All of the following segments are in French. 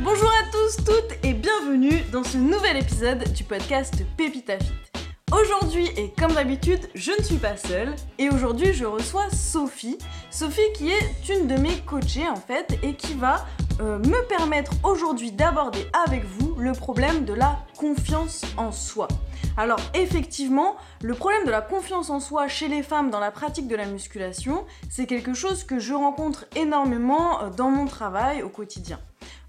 Bonjour à tous, toutes et bienvenue dans ce nouvel épisode du podcast Pépita Fit. Aujourd'hui, et comme d'habitude, je ne suis pas seule, et aujourd'hui je reçois Sophie. Sophie qui est une de mes coachées en fait, et qui va euh, me permettre aujourd'hui d'aborder avec vous le problème de la confiance en soi. Alors effectivement, le problème de la confiance en soi chez les femmes dans la pratique de la musculation, c'est quelque chose que je rencontre énormément euh, dans mon travail au quotidien.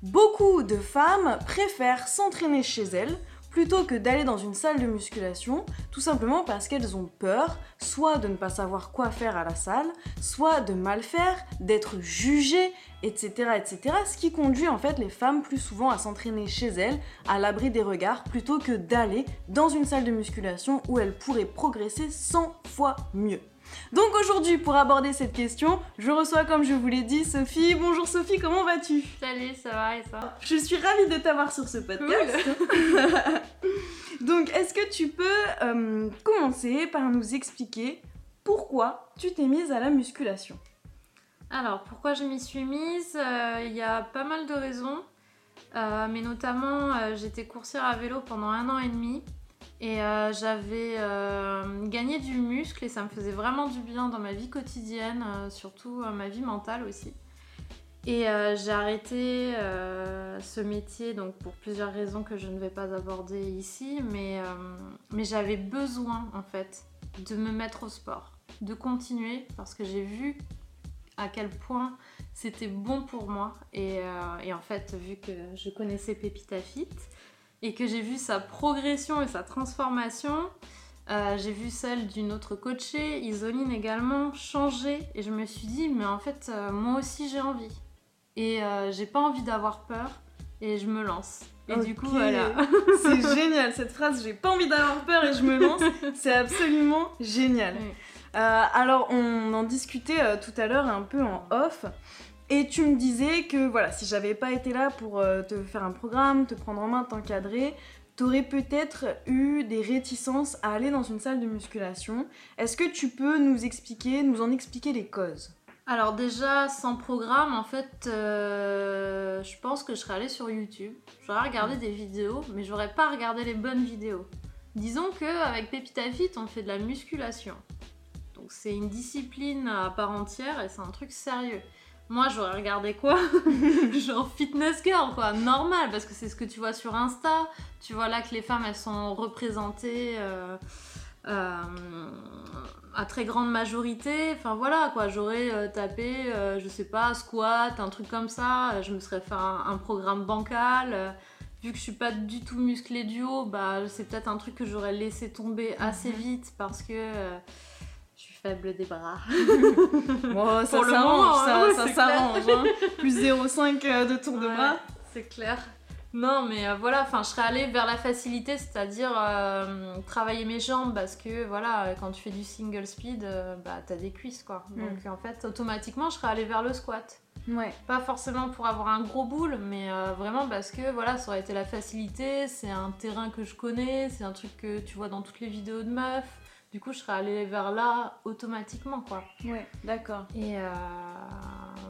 Beaucoup de femmes préfèrent s'entraîner chez elles plutôt que d'aller dans une salle de musculation, tout simplement parce qu'elles ont peur, soit de ne pas savoir quoi faire à la salle, soit de mal faire, d'être jugées, etc., etc. Ce qui conduit en fait les femmes plus souvent à s'entraîner chez elles, à l'abri des regards, plutôt que d'aller dans une salle de musculation où elles pourraient progresser 100 fois mieux. Donc aujourd'hui, pour aborder cette question, je reçois, comme je vous l'ai dit, Sophie. Bonjour Sophie, comment vas-tu? Salut, ça va et ça Je suis ravie de t'avoir sur ce podcast. Donc, est-ce que tu peux euh, commencer par nous expliquer pourquoi tu t'es mise à la musculation? Alors, pourquoi je m'y suis mise euh, Il y a pas mal de raisons. Euh, mais notamment, j'étais coursière à vélo pendant un an et demi. Et euh, j'avais euh, gagné du muscle et ça me faisait vraiment du bien dans ma vie quotidienne, euh, surtout ma vie mentale aussi. Et j'ai arrêté ce métier donc pour plusieurs raisons que je ne vais pas aborder ici, mais, mais j'avais besoin en fait de me mettre au sport, de continuer parce que j'ai vu à quel point c'était bon pour moi. Et, et, en fait, vu que je connaissais Pépita Fit, et que j'ai vu sa progression et sa transformation. Euh, j'ai vu celle d'une autre coachée, Isoline également, changer et je me suis dit mais en fait euh, moi aussi j'ai envie et euh, j'ai pas envie d'avoir peur et je me lance. Et du coup voilà. c'est génial cette phrase j'ai pas envie d'avoir peur et je me lance, c'est absolument génial. alors on en discutait tout à l'heure un peu en off. Et tu me disais que voilà, si j'avais pas été là pour euh, te faire un programme, te prendre en main, t'encadrer, t'aurais peut-être eu des réticences à aller dans une salle de musculation. Est-ce que tu peux nous expliquer, nous en expliquer les causes? Alors déjà, sans programme, en fait, euh, je pense que je serais allée sur YouTube. J'aurais regardé des vidéos, mais j'aurais pas regardé les bonnes vidéos. Disons qu'avec Pépita Fit, on fait de la musculation. Donc c'est une discipline à part entière et c'est un truc sérieux. Moi, j'aurais regardé quoi Genre fitness girl, quoi, normal, parce que c'est ce que tu vois sur Insta. Tu vois là que les femmes, elles sont représentées euh, euh, à très grande majorité. Enfin voilà, quoi, j'aurais euh, tapé, je sais pas, squat, un truc comme ça. Je me serais fait un, programme bancal. Vu que je suis pas du tout musclée du haut, bah, c'est peut-être un truc que j'aurais laissé tomber assez mhm. vite parce que faible des bras. bon, ça s'arrange, ça, hein, ça s'arrange. Hein. Plus 0,5 euh, de tour de bras. C'est clair. Non, mais euh, voilà, enfin, je serais allée vers la facilité, c'est-à-dire euh, travailler mes jambes parce que voilà, quand tu fais du single speed, bah t'as des cuisses quoi. Mm. Donc en fait, automatiquement, je serais allée vers le squat. Ouais. Pas forcément pour avoir un gros boule, mais vraiment parce que voilà, ça aurait été la facilité. C'est un terrain que je connais, c'est un truc que tu vois dans toutes les vidéos de meufs. Du coup, je serais allée vers là automatiquement, quoi. Ouais, d'accord. Et euh...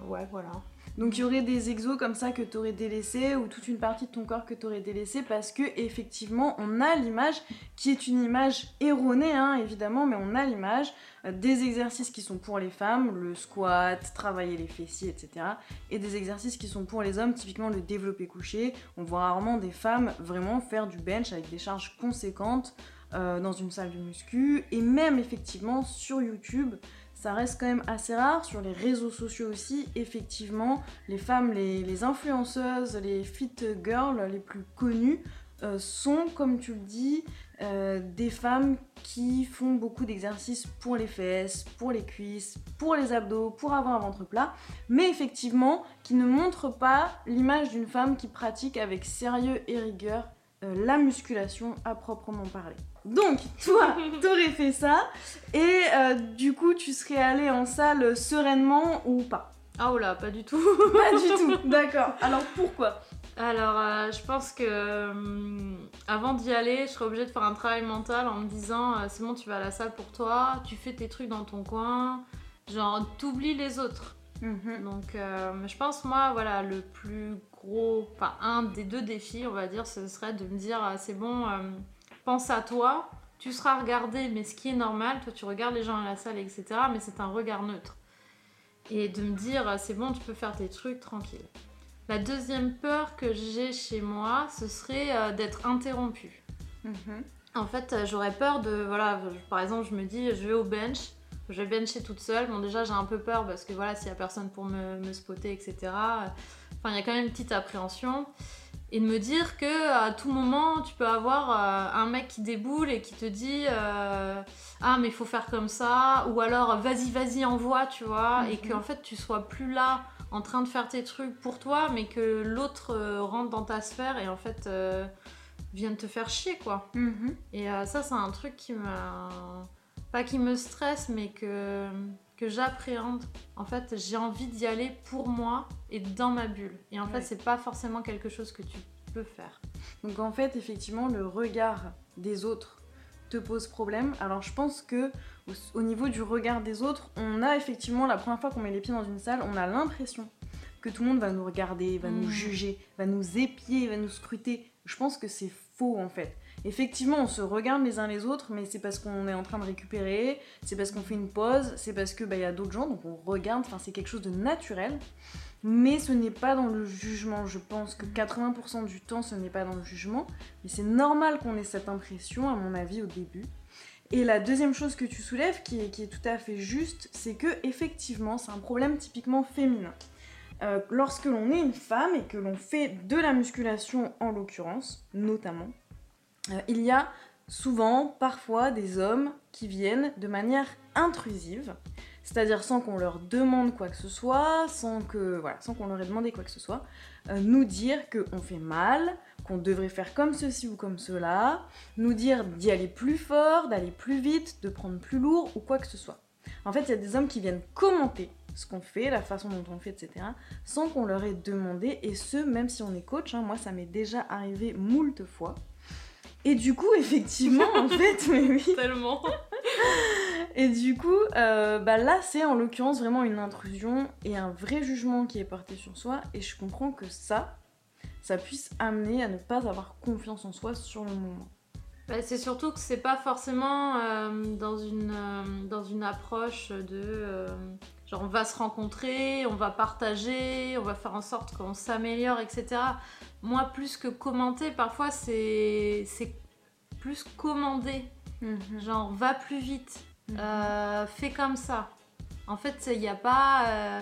ouais, voilà. Donc il y aurait des exos comme ça que tu aurais délaissé ou toute une partie de ton corps que tu aurais délaissé parce que effectivement on a l'image qui est une image erronée hein, évidemment mais on a l'image euh, des exercices qui sont pour les femmes, le squat, travailler les fessiers etc. et des exercices qui sont pour les hommes, typiquement le développé couché. On voit rarement des femmes vraiment faire du bench avec des charges conséquentes. Euh, dans une salle de muscu. Et même effectivement sur YouTube ça reste quand même assez rare. Sur les réseaux sociaux aussi effectivement les femmes les, influenceuses les fit girls les plus connues euh, sont comme tu le dis euh, des femmes qui font beaucoup d'exercices pour les fesses, pour les cuisses, pour les abdos, pour avoir un ventre plat, mais effectivement qui ne montrent pas l'image d'une femme qui pratique avec sérieux et rigueur la musculation à proprement parler. Donc, toi, t'aurais fait ça, et euh, du coup, tu serais allé en salle sereinement ou pas? Ah oh là, pas du tout. pas du tout, d'accord. Alors pourquoi? Alors, euh, je pense que euh, avant d'y aller, je serais obligée de faire un travail mental en me disant c'est bon, tu vas à la salle pour toi, tu fais tes trucs dans ton coin, genre, t'oublies les autres. Mhm. Donc, je pense, moi, voilà, le plus gros, enfin un des deux défis, on va dire, ce serait de me dire ah, c'est bon, euh, pense à toi, tu seras regardé, mais ce qui est normal, toi tu regardes les gens à la salle, etc. Mais c'est un regard neutre. Et de me dire ah, c'est bon, tu peux faire tes trucs tranquille. La deuxième peur que j'ai chez moi, ce serait euh, d'être interrompue. Mhm. En fait, euh, j'aurais peur de. Voilà, par exemple, je me dis, je vais au bench, je vais bencher toute seule. Bon, déjà, j'ai un peu peur parce que voilà, s'il y a personne pour me, me spotter, etc. Enfin, il y a quand même une petite appréhension. Et de me dire que à tout moment, tu peux avoir euh, un mec qui déboule et qui te dit euh, Ah, mais il faut faire comme ça. Ou alors, vas-y, vas-y, envoie, tu vois. Et Mhm. qu'en fait, tu sois plus là en train de faire tes trucs pour toi, mais que l'autre euh, rentre dans ta sphère et en fait vienne te faire chier, quoi. Mhm. Et ça, c'est un truc qui me. Pas qui me stresse, mais que, que j'appréhende. En fait, j'ai envie d'y aller pour moi et dans ma bulle. Et en Ouais. fait, c'est pas forcément quelque chose que tu peux faire. Donc en fait, effectivement, le regard des autres te pose problème. Alors je pense que au, au niveau du regard des autres, on a effectivement la première fois qu'on met les pieds dans une salle, on a l'impression que tout le monde va nous regarder, va nous Mm. juger, va nous épier, va nous scruter. Je pense que c'est faux en fait. Effectivement, on se regarde les uns les autres, mais c'est parce qu'on est en train de récupérer, c'est parce qu'on fait une pause, c'est parce que bah, y a d'autres gens, donc on regarde. C'est quelque chose de naturel. Mais ce n'est pas dans le jugement. Je pense que 80% du temps, ce n'est pas dans le jugement. Mais c'est normal qu'on ait cette impression, à mon avis, au début. Et la deuxième chose que tu soulèves, qui est, tout à fait juste, c'est que effectivement, c'est un problème typiquement féminin. Euh, lorsque l'on est une femme et que l'on fait de la musculation, en l'occurrence, notamment, il y a souvent, parfois, des hommes qui viennent de manière intrusive, c'est-à-dire sans qu'on leur demande quoi que ce soit, sans que voilà, sans qu'on leur ait demandé quoi que ce soit, euh, nous dire qu'on fait mal, qu'on devrait faire comme ceci ou comme cela, nous dire d'y aller plus fort, d'aller plus vite, de prendre plus lourd ou quoi que ce soit. En fait, il y a des hommes qui viennent commenter ce qu'on fait, la façon dont on fait, etc., sans qu'on leur ait demandé, et ce, même si on est coach, hein, moi ça m'est déjà arrivé moult fois. Et du coup, effectivement, en fait, mais oui, Tellement. et du coup, euh, bah là, c'est en l'occurrence vraiment une intrusion et un vrai jugement qui est porté sur soi. Et je comprends que ça, ça puisse amener à ne pas avoir confiance en soi sur le moment. Bah, c'est surtout que c'est pas forcément euh, dans, une, euh, dans une approche de genre on va se rencontrer, on va partager, on va faire en sorte qu'on s'améliore, etc. Moi, plus que commenter, parfois c'est c'est plus commander. Genre va plus vite, euh, fais comme ça. En fait, il n'y a pas. euh,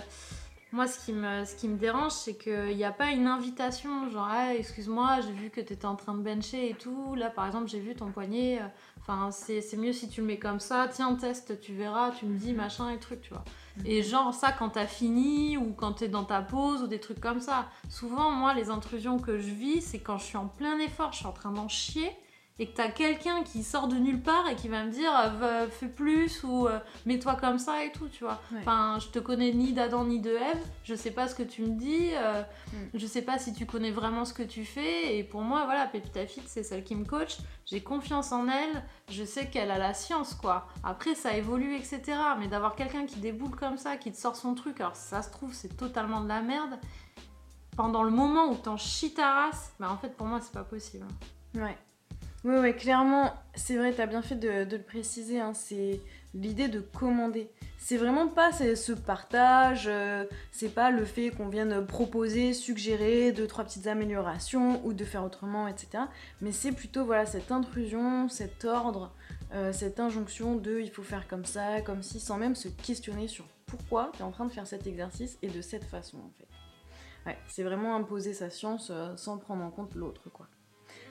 Moi, ce qui me, ce qui me dérange, c'est qu'il n'y a pas une invitation. Genre, Ah, excuse-moi, j'ai vu que tu étais en train de bencher et tout. Là, par exemple, j'ai vu ton poignet. euh, Enfin, c'est c'est mieux si tu le mets comme ça. Tiens, teste, tu verras, tu me dis machin et truc, tu vois. Et genre, ça, quand t'as fini ou quand t'es dans ta pause ou des trucs comme ça. Souvent, moi, les intrusions que je vis, c'est quand je suis en plein effort, je suis en train d'en chier et que t'as quelqu'un qui sort de nulle part et qui va me dire euh, fais plus ou euh, mets-toi comme ça et tout, tu vois. Ouais. Enfin, je te connais ni d'Adam ni de Ève, je sais pas ce que tu me dis, euh, Mm. je sais pas si tu connais vraiment ce que tu fais et pour moi, voilà, Pépita Fit, c'est celle qui me coach, j'ai confiance en elle, je sais qu'elle a la science, quoi. Après, ça évolue, etc. Mais d'avoir quelqu'un qui déboule comme ça, qui te sort son truc, alors ça se trouve, c'est totalement de la merde. Pendant le moment où t'en chies ta race, bah en fait, pour moi, c'est pas possible. Ouais. Oui, ouais, clairement, c'est vrai, t'as bien fait de, le préciser, hein, c'est l'idée de commander. C'est vraiment pas ce partage, euh, c'est pas le fait qu'on vienne proposer, suggérer deux, trois petites améliorations ou de faire autrement, etc. Mais c'est plutôt voilà cette intrusion, cet ordre, euh, cette injonction de il faut faire comme ça, comme si, sans même se questionner sur pourquoi t'es en train de faire cet exercice et de cette façon en fait. C'est vraiment imposer sa science euh, sans prendre en compte l'autre, quoi.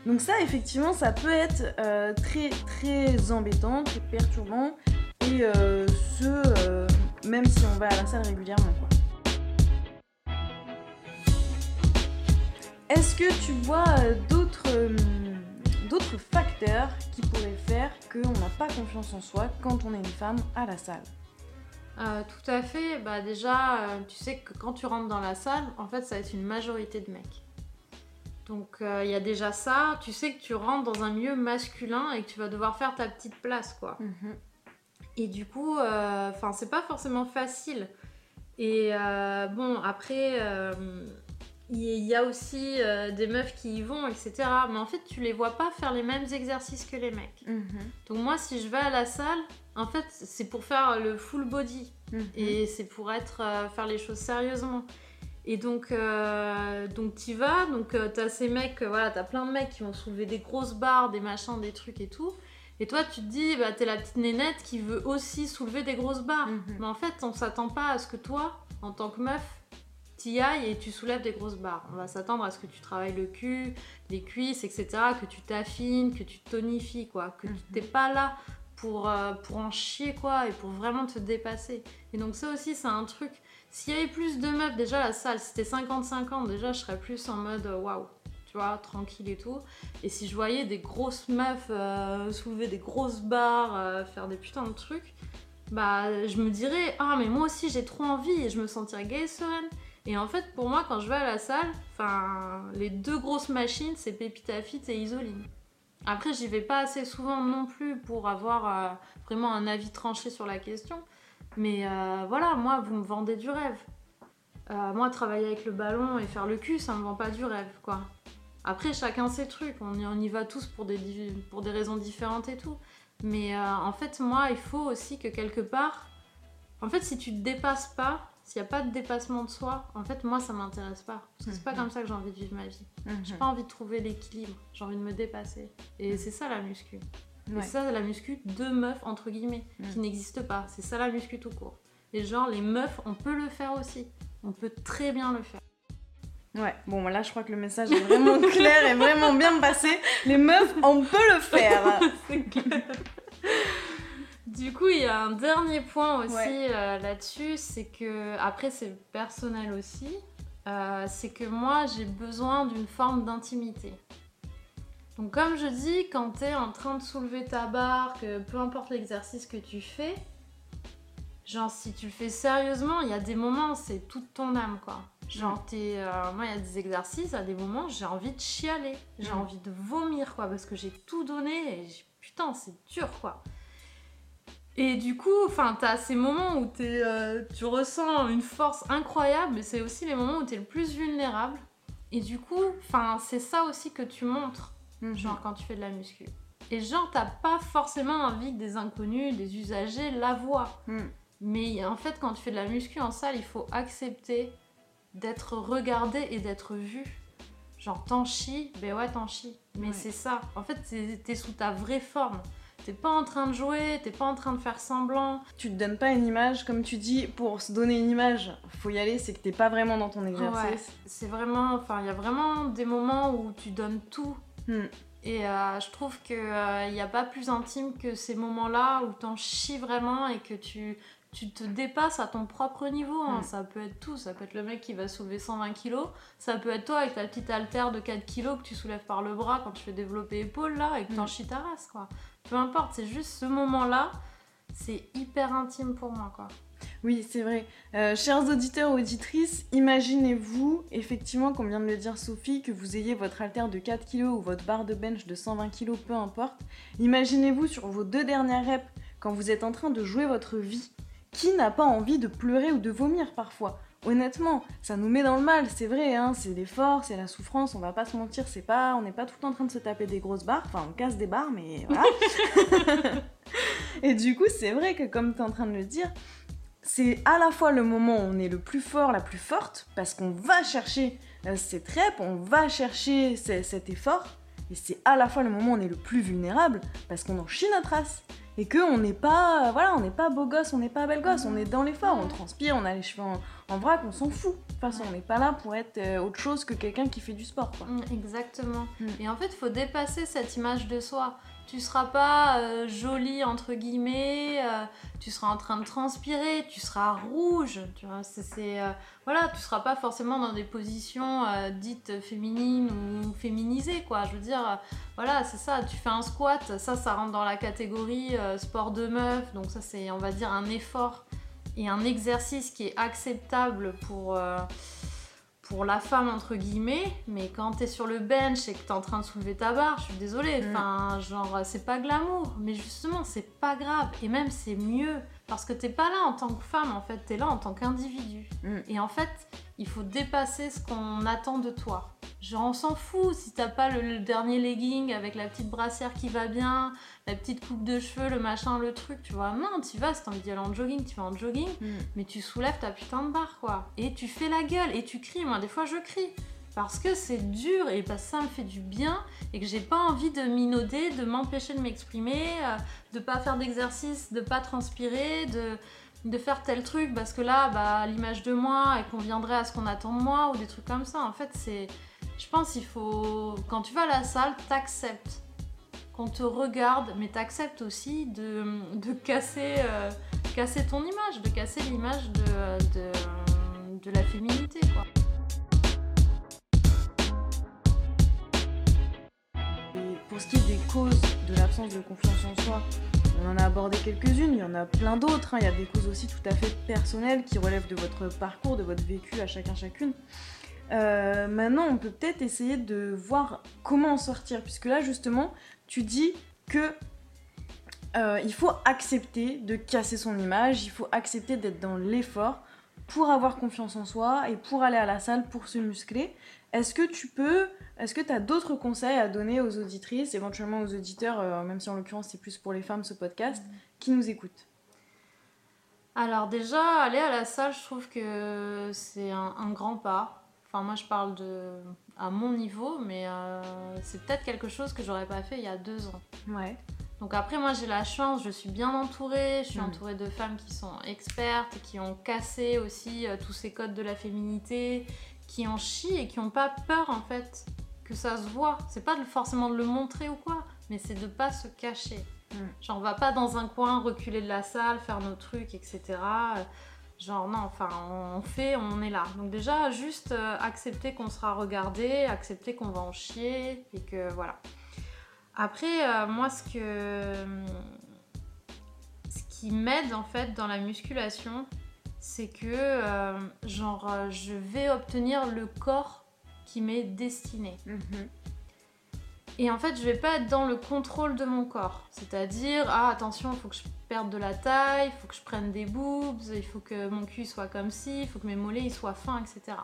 Donc ça, effectivement, ça peut être euh, très très embêtant, très perturbant, et euh, ce, euh, même si on va à la salle régulièrement, quoi. Est-ce que tu vois d'autres d'autres facteurs qui pourraient faire qu'on n'a pas confiance en soi quand on est une femme à la salle? Euh, tout à fait. Bah déjà, tu sais que quand tu rentres dans la salle, en fait, ça va être une majorité de mecs. Donc euh, il y a déjà ça. Tu sais que tu rentres dans un milieu masculin et que tu vas devoir faire ta petite place, quoi. Et du coup, euh, enfin, c'est pas forcément facile. Et euh, bon, après, euh, il y a aussi euh, des meufs qui y vont, etc. Mais en fait, tu les vois pas faire les mêmes exercices que les mecs. Mhm. Donc moi, si je vais à la salle, en fait, c'est pour faire le full body. Mhm. Et c'est pour être euh, faire les choses sérieusement. Et donc, euh, donc t'y vas, donc euh, t'as ces mecs, euh, voilà, t'as plein de mecs qui vont soulever des grosses barres, des machins, des trucs et tout. Et toi, tu te dis, bah t'es la petite nénette qui veut aussi soulever des grosses barres. Mhm. Mais en fait, on s'attend pas à ce que toi, en tant que meuf, t'y ailles et tu soulèves des grosses barres. On va s'attendre à ce que tu travailles le cul, les cuisses, etc., que tu t'affines, que tu tonifies, quoi. Que tu Mhm. t'es pas là pour, euh, pour en chier, quoi, et pour vraiment te dépasser. Et donc ça aussi, c'est un truc. S'il y avait plus de meufs, déjà la salle, c'était 50-50, déjà je serais plus en mode euh, waouh, tu vois, tranquille et tout. Et si je voyais des grosses meufs euh, soulever des grosses barres, euh, faire des putains de trucs, bah je me dirais, ah mais moi aussi j'ai trop envie et je me sentirais gaie et sereine. Et en fait, pour moi, quand je vais à la salle, enfin, les deux grosses machines, c'est Pépita Fit et Isoline. Après, j'y vais pas assez souvent non plus pour avoir vraiment un avis tranché sur la question. Mais euh, voilà, moi, vous me vendez du rêve. Euh, moi, travailler avec le ballon et faire le cul, ça me vend pas du rêve, quoi. Après, chacun ses trucs. On y, on y va tous pour des, pour des raisons différentes et tout. Mais euh, en fait, moi, il faut aussi que quelque part... En fait, si tu te dépasses pas, s'il n'y a pas de dépassement de soi, en fait, moi, ça m'intéresse pas. Parce que c'est pas Mhm. comme ça que j'ai envie de vivre ma vie. Mhm. J'ai pas envie de trouver l'équilibre, j'ai envie de me dépasser. Et c'est ça la muscu. Ouais. Et ça, la muscu de meufs, entre guillemets, qui n'existe pas. C'est ça la muscu tout court. Et genre, les meufs, on peut le faire aussi. On peut très bien le faire. Ouais, bon là je crois que le message est vraiment clair et vraiment bien passé. Les meufs, on peut le faire. Du coup, il y a un dernier point aussi Ouais. euh, là-dessus, c'est que, après c'est personnel aussi, euh, c'est que moi j'ai besoin d'une forme d'intimité. Donc comme je dis, quand tu es en train de soulever ta barre, que peu importe l'exercice que tu fais, genre si tu le fais sérieusement, il y a des moments, c'est toute ton âme quoi. Genre, t'es, euh, moi il y a des exercices, à des moments j'ai envie de chialer, j'ai Mm. envie de vomir quoi, parce que j'ai tout donné et putain c'est dur quoi. Et du coup, enfin, t'as ces moments où euh, tu ressens une force incroyable, mais c'est aussi les moments où t'es le plus vulnérable. Et du coup, enfin, c'est ça aussi que tu montres, Mhm. genre quand tu fais de la muscu. Et genre, t'as pas forcément envie que des inconnus, des usagers la voient. Mhm. Mais en fait, quand tu fais de la muscu en salle, il faut accepter d'être regardé et d'être vu. Genre, t'en chies, ben ouais, t'en chies. Mais Ouais. c'est ça. En fait, t'es- sous ta vraie forme. T'es pas en train de jouer, t'es pas en train de faire semblant. Tu te donnes pas une image, comme tu dis, pour se donner une image, faut y aller, c'est que t'es pas vraiment dans ton Ouais, exercice. c'est vraiment, enfin, il y a vraiment des moments où tu donnes tout. Hmm. Et euh, je trouve qu'il n'y a pas plus intime que ces moments-là où t'en chies vraiment et que tu, tu te dépasses à ton propre niveau. hein. Mm. Ça peut être tout. Ça peut être le mec qui va soulever 120 kilos. Ça peut être toi avec ta petite haltère de 4 kilos que tu soulèves par le bras quand tu fais développer épaules là et que t'en Mm. chies ta race, quoi. Peu importe, c'est juste ce moment-là. C'est hyper intime pour moi, quoi. Oui, c'est vrai. Euh, chers auditeurs, auditrices, imaginez-vous, effectivement, comme vient de le dire Sophie, que vous ayez votre haltère de 4 kg ou votre barre de bench de 120 kg, peu importe. Imaginez-vous sur vos deux dernières reps, quand vous êtes en train de jouer votre vie. Qui n'a pas envie de pleurer ou de vomir parfois? Honnêtement, ça nous met dans le mal, c'est vrai, hein, c'est l'effort, c'est la souffrance, on va pas se mentir, c'est pas, on n'est pas tout le temps en train de se taper des grosses barres, enfin on casse des barres, mais voilà. Et du coup, c'est vrai que comme tu es en train de le dire, c'est à la fois le moment où on est le plus fort, la plus forte, parce qu'on va chercher euh, cette rep, on va chercher ce- cet effort, et c'est à la fois le moment où on est le plus vulnérable, parce qu'on en chie notre race. Et que on n'est pas, voilà, on n'est pas beau gosse, on n'est pas belle gosse, on est dans l'effort, on transpire, on a les cheveux en, en vrac, on s'en fout. De toute façon, on n'est pas là pour être euh, autre chose que quelqu'un qui fait du sport, quoi. Mm, Exactement. Mm. Et en fait, il faut dépasser cette image de soi. Tu seras pas euh, jolie entre guillemets, euh, tu seras en train de transpirer, tu seras rouge, tu vois. C'est, euh, voilà, tu seras pas forcément dans des positions dites féminines ou féminisées, quoi. Je veux dire, voilà, c'est ça. Tu fais un squat, ça, ça rentre dans la catégorie sport de meuf, donc ça, c'est, on va dire, un effort et un exercice qui est acceptable pour. Pour la femme entre guillemets, mais quand t'es sur le bench et que t'es en train de soulever ta barre, je suis désolée, Mm. enfin genre c'est pas glamour, mais justement c'est pas grave et même c'est mieux parce que t'es pas là en tant que femme en fait, t'es là en tant qu'individu. Mm. Et en fait, il faut dépasser ce qu'on attend de toi. Genre, on s'en fout si t'as pas le, dernier legging avec la petite brassière qui va bien, la petite coupe de cheveux, le machin, le truc, tu vois. Non, tu vas, si t'as envie d'y aller en jogging, tu vas en jogging, mm. mais tu soulèves ta putain de barre, quoi. Et tu fais la gueule, et tu cries. Moi, des fois, je crie. Parce que c'est dur, et parce que ça me fait du bien, et que j'ai pas envie de minauder, de m'empêcher de m'exprimer, euh, de pas faire d'exercice, de pas transpirer, de de faire tel truc parce que là, bah, l'image de moi, elle conviendrait à ce qu'on attend de moi ou des trucs comme ça. En fait, c'est. Je pense qu'il faut. Quand tu vas à la salle, t'acceptes qu'on te regarde, mais t'acceptes aussi de, casser, euh, casser ton image, de casser l'image de, la féminité, quoi. Pour ce qui est des causes de l'absence de confiance en soi, on en a abordé quelques-unes, il y en a plein d'autres. Hein. Il y a des causes aussi tout à fait personnelles qui relèvent de votre parcours, de votre vécu à chacun chacune. Euh, maintenant, on peut peut-être essayer de voir comment en sortir, puisque là, justement, tu dis que euh, il faut accepter de casser son image, il faut accepter d'être dans l'effort pour avoir confiance en soi et pour aller à la salle pour se muscler. Est-ce que tu peux, est-ce que tu as d'autres conseils à donner aux auditrices, éventuellement aux auditeurs, euh, même si en l'occurrence c'est plus pour les femmes ce podcast, qui nous écoutent? Alors déjà, aller à la salle, je trouve que c'est un, grand pas. Enfin moi je parle de à mon niveau, mais euh, c'est peut-être quelque chose que j'aurais pas fait il y a deux ans. Ouais. Donc après moi j'ai la chance, je suis bien entourée, je suis mm. entourée de femmes qui sont expertes, qui ont cassé aussi euh, tous ces codes de la féminité, qui en chient et qui n'ont pas peur en fait que ça se voit. C'est pas forcément de le montrer ou quoi, mais c'est de pas se cacher. Mm. Genre on va pas dans un coin reculer de la salle, faire nos trucs, etc. Genre non, enfin on fait, on est là. Donc déjà juste euh, accepter qu'on sera regardé, accepter qu'on va en chier et que voilà. Après euh, moi ce que ce qui m'aide en fait dans la musculation, c'est que euh, genre euh, je vais obtenir le corps qui m'est destiné. Mhm. Et en fait, je vais pas être dans le contrôle de mon corps. C'est-à-dire, ah attention, il faut que je perde de la taille, il faut que je prenne des boobs, il faut que mon cul soit comme ci, il faut que mes mollets ils soient fins, etc.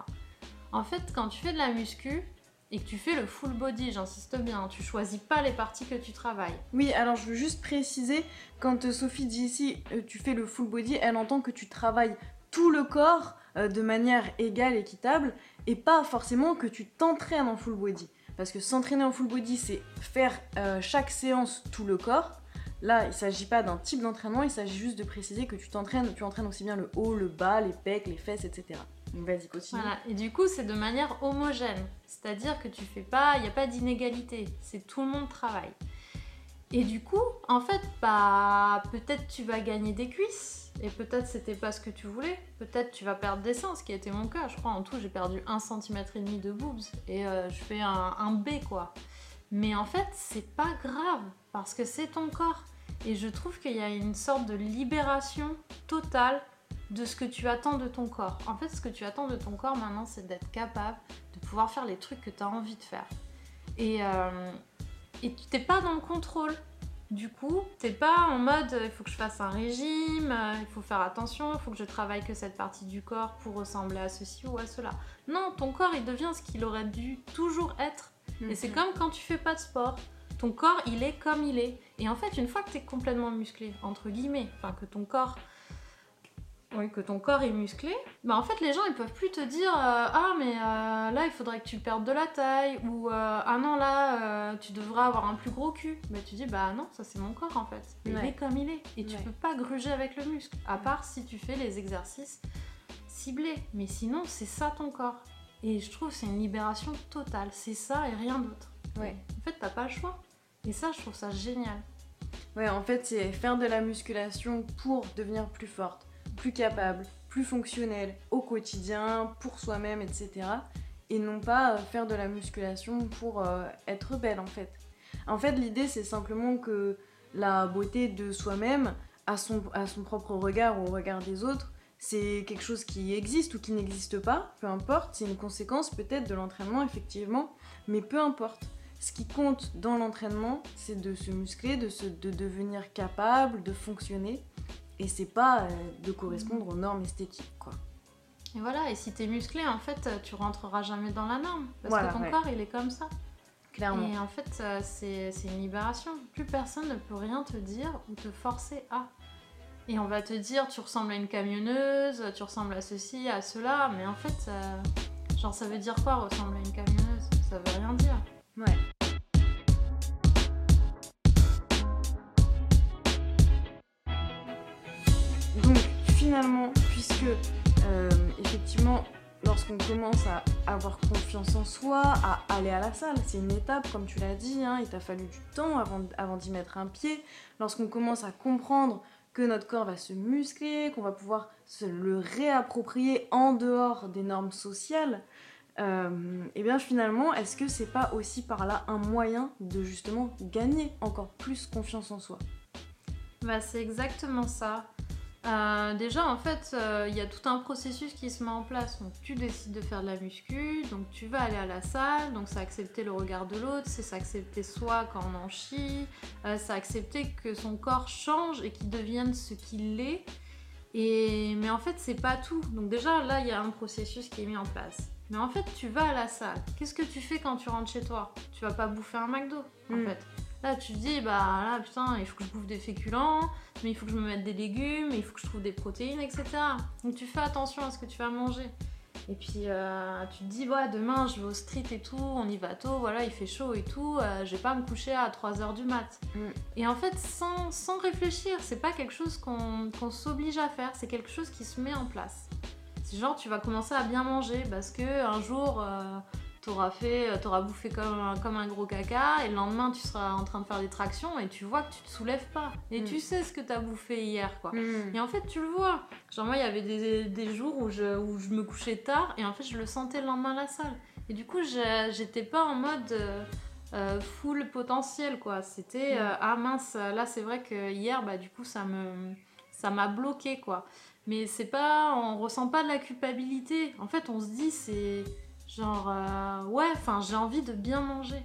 En fait, quand tu fais de la muscu, et que tu fais le full body, j'insiste bien, tu choisis pas les parties que tu travailles. Oui, alors je veux juste préciser, quand euh, Sophie dit ici euh, tu fais le full body, elle entend que tu travailles tout le corps euh, de manière égale, équitable, et pas forcément que tu t'entraînes en full body. Parce que s'entraîner en full body, c'est faire chaque séance tout le corps. Là, il ne s'agit pas d'un type d'entraînement, il s'agit juste de préciser que tu t'entraînes, tu entraînes aussi bien le haut, le bas, les pecs, les fesses, etc. Vas-y, continue. Voilà. Et du coup, c'est de manière homogène. C'est-à-dire que tu fais pas, il n'y a pas d'inégalité. C'est tout le monde travaille. Et du coup, en fait, bah, peut-être tu vas gagner des cuisses. Et peut-être c'était pas ce que tu voulais. Peut-être tu vas perdre des seins, ce qui a été mon cas. Je crois en tout, j'ai perdu 1 cm de boobs. Et euh, je fais un, un B, quoi. Mais en fait, c'est pas grave. Parce que c'est ton corps. Et je trouve qu'il y a une sorte de libération totale de ce que tu attends de ton corps. En fait, ce que tu attends de ton corps maintenant, c'est d'être capable de pouvoir faire les trucs que tu as envie de faire. Et, euh, et tu t'es pas dans le contrôle. Du coup, t'es pas en mode il faut que je fasse un régime, euh, il faut faire attention, il faut que je travaille que cette partie du corps pour ressembler à ceci ou à cela. Non, ton corps il devient ce qu'il aurait dû toujours être. Et c'est comme quand tu fais pas de sport. Ton corps il est comme il est. Et en fait, une fois que tu es complètement musclé, entre guillemets, enfin que ton corps oui, que ton corps est musclé, bah en fait les gens ils peuvent plus te dire euh, ah mais euh, là il faudrait que tu perdes de la taille ou euh, ah non là tu devrais avoir un plus gros cul. Mais tu dis bah non ça c'est mon corps en fait. Il est comme il est et tu peux pas gruger avec le muscle à part si tu fais les exercices ciblés. Mais sinon c'est ça ton corps. Et je trouve c'est une libération totale. C'est ça et rien d'autre. Ouais. En fait t'as pas le choix. Et ça je trouve ça génial. Ouais en fait c'est faire de la musculation pour devenir plus forte plus capable, plus fonctionnel au quotidien, pour soi-même, etc. Et non pas euh, faire de la musculation pour euh, être belle en fait. En fait, l'idée c'est simplement que la beauté de soi-même, à son, à son propre regard ou au regard des autres, c'est quelque chose qui existe ou qui n'existe pas, peu importe, c'est une conséquence peut-être de l'entraînement effectivement, mais peu importe. Ce qui compte dans l'entraînement, c'est de se muscler, de, se, de devenir capable, de fonctionner et c'est pas euh, de correspondre aux normes esthétiques quoi. Et voilà, et si t'es musclé, en fait, tu rentreras jamais dans la norme. Parce Voilà, que ton ouais. corps, il est comme ça. Clairement. Et en fait, euh, c'est c'est une libération. Plus personne ne peut rien te dire ou te forcer à. Et on va te dire, tu ressembles à une camionneuse, tu ressembles à ceci, à cela. Mais en fait, euh, genre, ça veut dire quoi ressembler à une camionneuse? Ça veut rien dire. Ouais. Finalement, puisque euh, effectivement, lorsqu'on commence à avoir confiance en soi, à aller à la salle, c'est une étape, comme tu l'as dit, hein, il t'a fallu du temps avant, d'y mettre un pied. Lorsqu'on commence à comprendre que notre corps va se muscler, qu'on va pouvoir se le réapproprier en dehors des normes sociales, euh, et bien finalement, est-ce que c'est pas aussi par là un moyen de justement gagner encore plus confiance en soi? Bah, c'est exactement ça. Euh, déjà, en fait, euh, il y a tout un processus qui se met en place. Donc, tu décides de faire de la muscu, donc tu vas aller à la salle, donc c'est accepter le regard de l'autre, c'est s'accepter soi quand on en chie, euh, c'est accepter que son corps change et qu'il devienne ce qu'il est. Et... Mais en fait, c'est pas tout. Donc, déjà, là, il y a un processus qui est mis en place. Mais en fait, tu vas à la salle. Qu'est-ce que tu fais quand tu rentres chez toi? Tu vas pas bouffer un McDo, en Mm. fait. Là, tu te dis, bah là, putain, il faut que je bouffe des féculents, mais il faut que je me mette des légumes, il faut que je trouve des protéines, etc. Donc tu fais attention à ce que tu vas manger. Et puis euh, tu te dis, ouais, demain je vais au street et tout, on y va tôt, voilà, il fait chaud et tout, euh, je vais pas me coucher à 3h du mat. Mm. Et en fait, sans, sans réfléchir, c'est pas quelque chose qu'on qu'on s'oblige à faire, c'est quelque chose qui se met en place. C'est genre, tu vas commencer à bien manger parce que un jour. euh, T'auras fait, euh, t'auras bouffé comme un, comme un gros caca et le lendemain tu seras en train de faire des tractions et tu vois que tu te soulèves pas et Mm. tu sais ce que t'as bouffé hier quoi. Mm. Et en fait tu le vois. Genre moi il y avait des, des jours où je, où je me couchais tard et en fait je le sentais le lendemain à la salle. Et du coup j'étais pas en mode euh, euh, full potentiel quoi. C'était Mm. euh, ah mince là c'est vrai que hier bah du coup ça me ça m'a bloqué quoi. Mais c'est pas on ressent pas de la culpabilité. En fait on se dit c'est genre euh, ouais enfin j'ai envie de bien manger.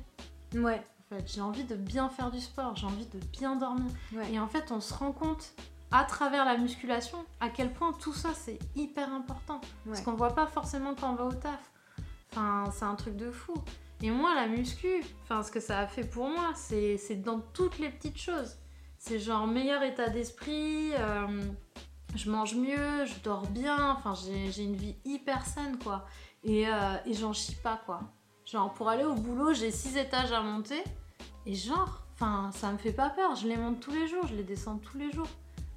Ouais. En fait, j'ai envie de bien faire du sport, j'ai envie de bien dormir. Ouais. Et en fait, on se rend compte à travers la musculation à quel point tout ça c'est hyper important. Parce qu'on voit pas forcément quand on va au taf. Enfin, c'est un truc de fou. Et moi, la muscu, enfin, ce que ça a fait pour moi, c'est c'est dans toutes les petites choses. C'est genre meilleur état d'esprit, euh, je mange mieux, je dors bien, enfin, j'ai une vie hyper saine, quoi. Et, euh, et j'en chie pas, quoi. Genre, pour aller au boulot, j'ai six étages à monter. Et genre, enfin, ça me fait pas peur. Je les monte tous les jours, je les descends tous les jours.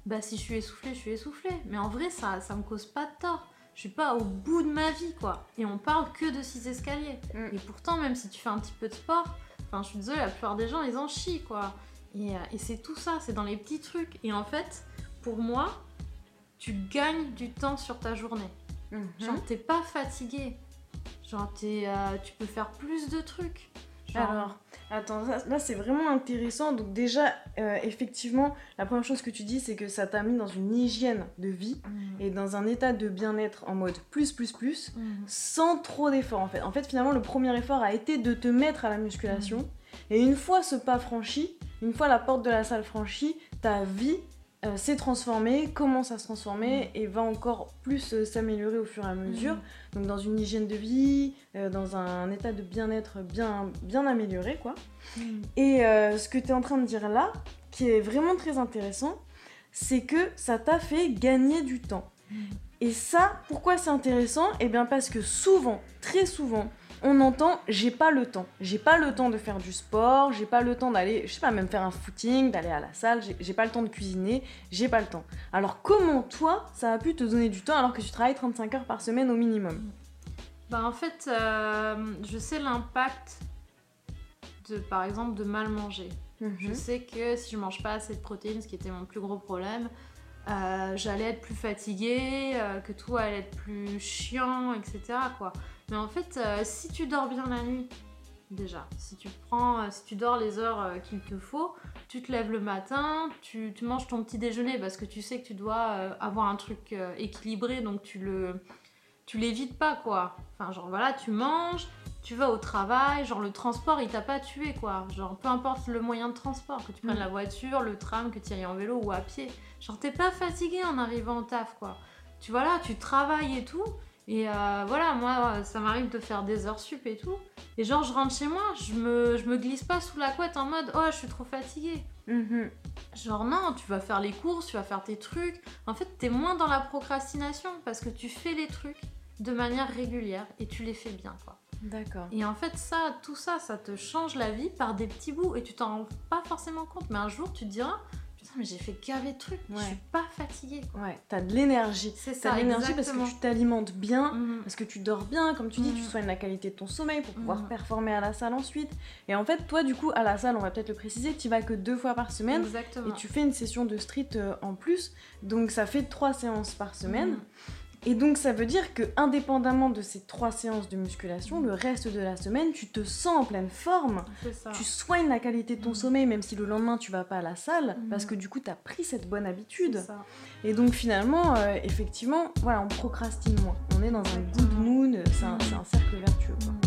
Bah, si je suis essoufflée, je suis essoufflée. Mais en vrai, ça, ça me cause pas de tort. Je suis pas au bout de ma vie, quoi. Et on parle que de six escaliers. Mm. Et pourtant, même si tu fais un petit peu de sport, enfin, je suis désolée, la plupart des gens, ils en chient, quoi. Et, euh, et c'est tout ça, c'est dans les petits trucs. Et en fait, pour moi, tu gagnes du temps sur ta journée. Mhm. Genre, t'es pas fatigué. Genre, t'es, euh, tu peux faire plus de trucs. Genre- Alors, attends, là c'est vraiment intéressant. Donc déjà, euh, effectivement, la première chose que tu dis, c'est que ça t'a mis dans une hygiène de vie Mm. et dans un état de bien-être en mode plus, plus, plus, Mm. sans trop d'efforts en fait. En fait, finalement, le premier effort a été de te mettre à la musculation. Et une fois ce pas franchi, une fois la porte de la salle franchie, ta vie euh, s'est transformée, commence à se transformer et va encore plus euh, s'améliorer au fur et à mesure. Donc dans une hygiène de vie, euh, dans un état de bien-être bien, bien amélioré quoi. Mm. Et ce que tu es en train de dire là, qui est vraiment très intéressant, c'est que ça t'a fait gagner du temps. Mm. Et ça, pourquoi c'est intéressant? Eh bien parce que souvent, très souvent, on entend j'ai pas le temps. J'ai pas le temps de faire du sport, j'ai pas le temps d'aller, je sais pas, même faire un footing, d'aller à la salle, j'ai- pas le temps de cuisiner, j'ai pas le temps. Alors comment toi, ça a pu te donner du temps alors que tu travailles 35 heures par semaine au minimum? Bah en fait, euh, je sais l'impact de, par exemple, de mal manger. Je Mhm. sais que si je mange pas assez de protéines, ce qui était mon plus gros problème, euh, j'allais être plus fatiguée, euh, que tout allait être plus chiant, etc. Quoi. Mais en fait, euh, si tu dors bien la nuit, déjà, si tu prends, euh, si tu dors les heures euh, qu'il te faut, tu te lèves le matin, tu, tu manges ton petit déjeuner parce que tu sais que tu dois avoir un truc équilibré, donc tu le, tu l'évites pas quoi. Enfin genre voilà, tu manges, tu vas au travail, genre le transport il t'a pas tué quoi. Genre peu importe le moyen de transport, que tu prennes Mm. la voiture, le tram, que tu ailles en vélo ou à pied. Genre t'es pas fatigué en arrivant au taf quoi. Tu vois là, tu travailles et tout. Et euh, voilà, moi, ça m'arrive de faire des heures sup et tout. Et genre, je rentre chez moi, je me, je me glisse pas sous la couette en mode oh, je suis trop fatiguée. Mhm. Genre, non, tu vas faire les courses, tu vas faire tes trucs. En fait, t'es moins dans la procrastination parce que tu fais les trucs de manière régulière et tu les fais bien, quoi. D'accord. Et en fait, ça, tout ça, ça te change la vie par des petits bouts et tu t'en rends pas forcément compte. Mais un jour, tu te diras Putain, mais j'ai fait gaver de trucs, je suis pas fatiguée. quoi. Ouais, t'as de l'énergie. C'est T'as ça, de l'énergie parce que tu t'alimentes bien, Mhm. parce que tu dors bien, comme tu dis, tu Mhm. soignes la qualité de ton sommeil pour pouvoir Mhm. performer à la salle ensuite. Et en fait, toi, du coup, à la salle, on va peut-être le préciser, tu vas que deux fois par semaine. Exactement. Et tu fais une session de street euh, en plus, donc ça fait trois séances par semaine. Et donc ça veut dire que indépendamment de ces trois séances de musculation, le reste de la semaine, tu te sens en pleine forme. Ça. Tu soignes la qualité de ton Mhm. sommeil même si le lendemain tu vas pas à la salle Mhm. parce que du coup tu as pris cette bonne habitude. ça. Et donc finalement, euh, effectivement, voilà, on procrastine moins. On est dans un good mood, c'est un, un cercle vertueux. quoi.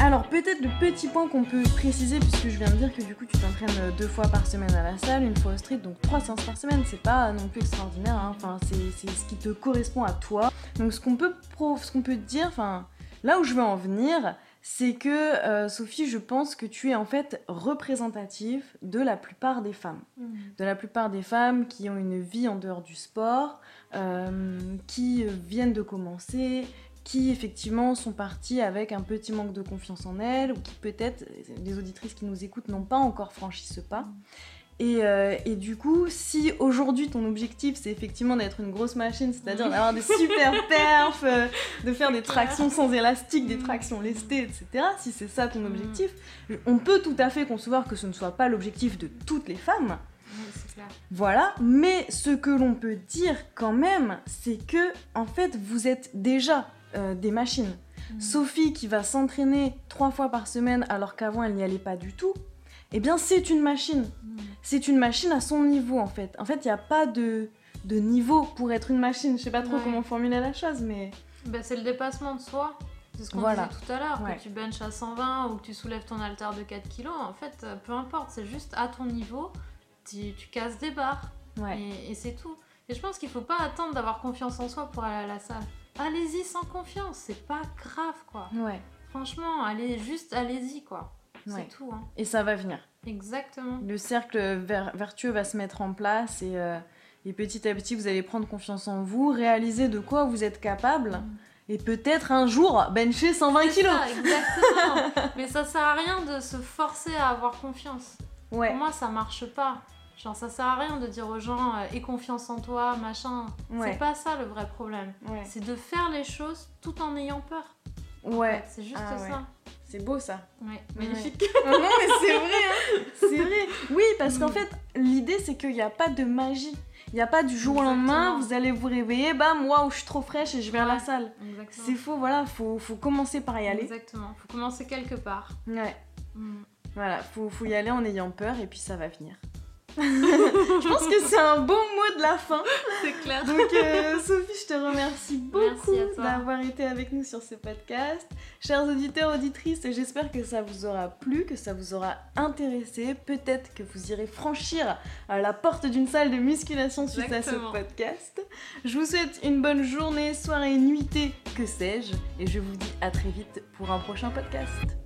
Alors peut-être le petit point qu'on peut préciser, puisque je viens de dire que du coup tu t'entraînes euh, deux fois par semaine à la salle, une fois au street, donc trois séances par semaine, c'est pas non plus extraordinaire, hein. enfin c'est ce qui te correspond à toi. Donc ce qu'on peut, ce qu'on peut te dire, enfin là où je veux en venir, c'est que euh, Sophie, je pense que tu es en fait représentative de la plupart des femmes. Mhm. de la plupart des femmes qui ont une vie en dehors du sport, euh, qui viennent de commencer, qui effectivement sont parties avec un petit manque de confiance en elles, ou qui peut-être, les auditrices qui nous écoutent n'ont pas encore franchi ce pas. Et, euh, et du coup, si aujourd'hui ton objectif c'est effectivement d'être une grosse machine, c'est-à-dire d'avoir des super perfs, euh, de faire des tractions sans élastique, des Mm. tractions lestées, etc., si c'est ça ton objectif, on peut tout à fait concevoir que ce ne soit pas l'objectif de toutes les femmes, Oui, c'est clair. voilà, mais ce que l'on peut dire quand même, c'est que en fait, vous êtes déjà euh, des machines. Mhm. Sophie qui va s'entraîner trois fois par semaine alors qu'avant elle n'y allait pas du tout, eh bien c'est une machine. Mhm. C'est une machine à son niveau en fait. En fait, il n'y a pas de, de niveau pour être une machine. Je sais pas trop Ouais. comment formuler la chose, mais Bah, c'est le dépassement de soi. C'est ce qu'on Voilà. disait tout à l'heure, Ouais. que tu benches à 120 ou que tu soulèves ton halter de 4 kg, en fait, euh, peu importe, c'est juste à ton niveau, tu, tu casses des barres ouais. et, et c'est tout. Et je pense qu'il faut pas attendre d'avoir confiance en soi pour aller à la salle. Allez-y sans confiance, c'est pas grave quoi. Ouais, Franchement, allez juste allez-y quoi. Ouais. C'est tout. Hein. et ça va venir. Exactement. Le cercle ver- vertueux va se mettre en place et, euh, et petit à petit vous allez prendre confiance en vous, réaliser de quoi vous êtes capable Mm. et peut-être un jour bencher 120 C'est kilos. ça, exactement. Mais ça sert à rien de se forcer à avoir confiance. Ouais, Pour moi, ça marche pas. Genre, ça sert à rien de dire aux gens euh, aie confiance en toi, machin. ouais, C'est pas ça le vrai problème. ouais. C'est de faire les choses tout en ayant peur. en Ouais, fait. C'est juste Ah ouais. ça. c'est beau ça. Ouais. Magnifique. non mais c'est vrai, hein. c'est vrai. Oui, parce qu'en fait, l'idée c'est qu'il n'y a pas de magie. Il n'y a pas du jour au lendemain, vous allez vous réveiller, bam, waouh, je suis trop fraîche et je vais à la salle. C'est faux, voilà, faut, faut commencer par y aller. Exactement. Faut commencer quelque part. Ouais, Mm. voilà, faut, faut y aller en ayant peur et puis ça va venir. Je pense que c'est un bon mot de la fin. C'est clair. Donc euh, Sophie, je te remercie beaucoup d'avoir été avec nous sur ce podcast. Chers auditeurs, auditrices, j'espère que ça vous aura plu, que ça vous aura intéressé. Peut-être que vous irez franchir euh, la porte d'une salle de musculation suite à ce podcast. Je vous souhaite une bonne journée, soirée, nuitée, que sais-je. Et je vous dis à très vite pour un prochain podcast.